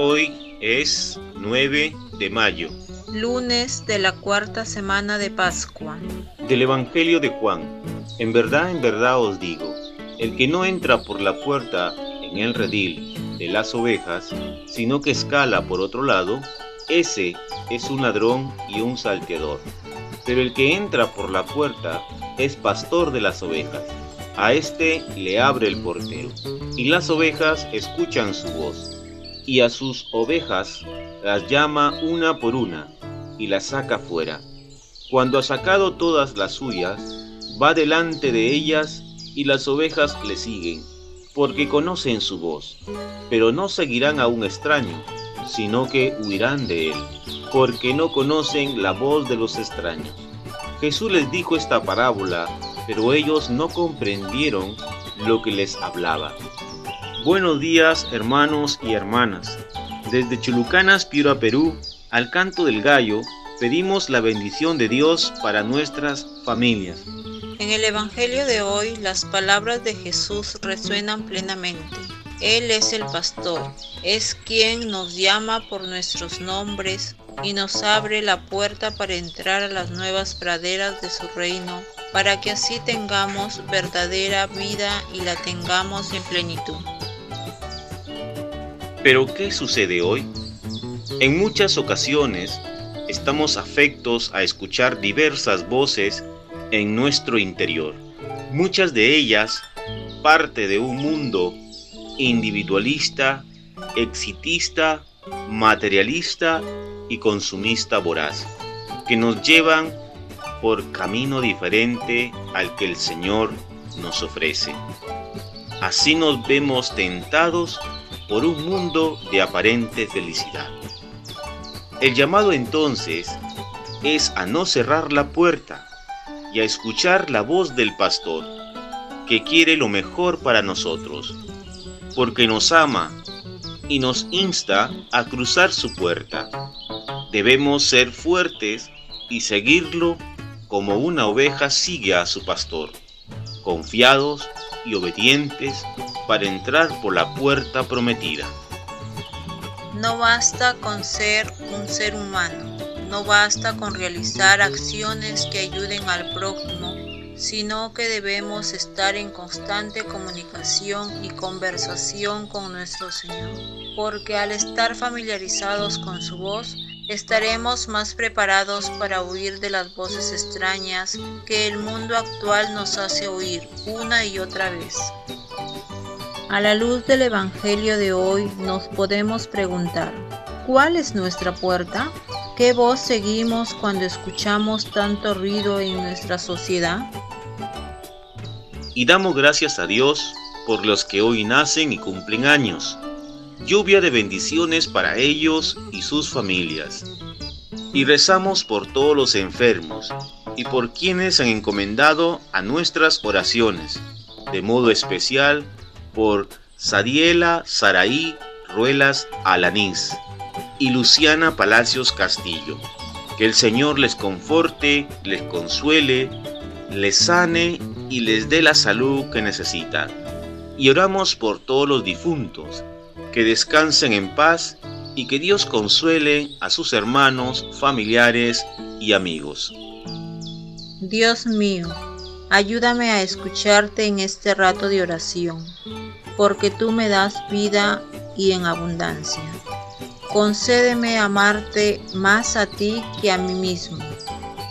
Hoy es 9 de mayo. Lunes de la cuarta semana de Pascua. Del Evangelio de Juan. En verdad, en verdad os digo, el que no entra por la puerta en el redil de las ovejas, sino que escala por otro lado, ese es un ladrón y un salteador. Pero el que entra por la puerta es pastor de las ovejas. A éste le abre el portero, y las ovejas escuchan su voz y a sus ovejas las llama una por una y las saca fuera. Cuando ha sacado todas las suyas, va delante de ellas y las ovejas le siguen, porque conocen su voz, pero no seguirán a un extraño, sino que huirán de él, porque no conocen la voz de los extraños. Jesús les dijo esta parábola, pero ellos no comprendieron lo que les hablaba. Buenos días hermanos y hermanas. Desde Chulucanas, Piura, Perú, al canto del gallo, pedimos la bendición de Dios para nuestras familias. En el Evangelio de hoy las palabras de Jesús resuenan plenamente. Él es el pastor, es quien nos llama por nuestros nombres y nos abre la puerta para entrar a las nuevas praderas de su reino, para que así tengamos verdadera vida y la tengamos en plenitud. Pero ¿qué sucede hoy? En muchas ocasiones estamos afectos a escuchar diversas voces en nuestro interior, muchas de ellas parte de un mundo individualista, exitista, materialista y consumista voraz, que nos llevan por camino diferente al que el Señor nos ofrece. Así nos vemos tentados por un mundo de aparente felicidad. El llamado entonces es a no cerrar la puerta y a escuchar la voz del pastor, que quiere lo mejor para nosotros, porque nos ama y nos insta a cruzar su puerta. Debemos ser fuertes y seguirlo como una oveja sigue a su pastor, confiados y obedientes para entrar por la puerta prometida. No basta con ser un ser humano, no basta con realizar acciones que ayuden al prójimo, sino que debemos estar en constante comunicación y conversación con nuestro Señor, porque al estar familiarizados con su voz, estaremos más preparados para huir de las voces extrañas que el mundo actual nos hace oír una y otra vez. A la luz del Evangelio de hoy nos podemos preguntar, ¿cuál es nuestra puerta? ¿Qué voz seguimos cuando escuchamos tanto ruido en nuestra sociedad? Y damos gracias a Dios por los que hoy nacen y cumplen años lluvia de bendiciones para ellos y sus familias. Y rezamos por todos los enfermos y por quienes han encomendado a nuestras oraciones, de modo especial por Sadiela Saraí Ruelas Alanís y Luciana Palacios Castillo. Que el Señor les conforte, les consuele, les sane y les dé la salud que necesitan. Y oramos por todos los difuntos que descansen en paz y que Dios consuele a sus hermanos, familiares y amigos. Dios mío, ayúdame a escucharte en este rato de oración, porque tú me das vida y en abundancia. Concédeme amarte más a ti que a mí mismo.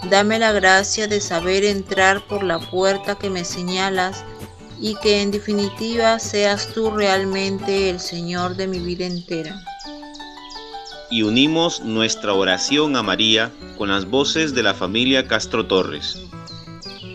Dame la gracia de saber entrar por la puerta que me señalas y que en definitiva seas tú realmente el Señor de mi vida entera. Y unimos nuestra oración a María con las voces de la familia Castro Torres.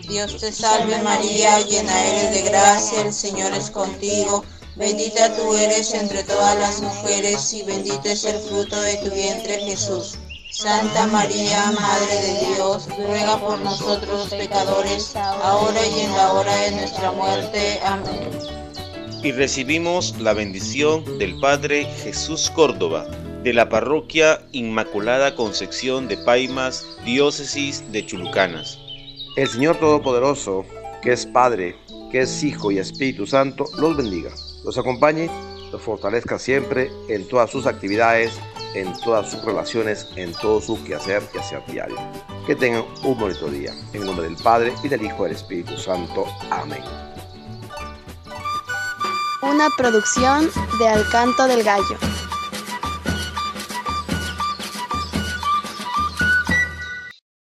Dios te salve María, llena eres de gracia, el Señor es contigo, bendita tú eres entre todas las mujeres y bendito es el fruto de tu vientre Jesús. Santa María, Madre de Dios, ruega por nosotros pecadores, ahora y en la hora de nuestra muerte. Amén. Y recibimos la bendición del Padre Jesús Córdoba, de la parroquia Inmaculada Concepción de Paimas, diócesis de Chulucanas. El Señor Todopoderoso, que es Padre, que es Hijo y Espíritu Santo, los bendiga. Los acompañe los fortalezca siempre en todas sus actividades, en todas sus relaciones, en todo su quehacer y hacer diario. Que tengan un bonito día. En nombre del Padre y del Hijo y del Espíritu Santo. Amén. Una producción de Alcanto del Gallo.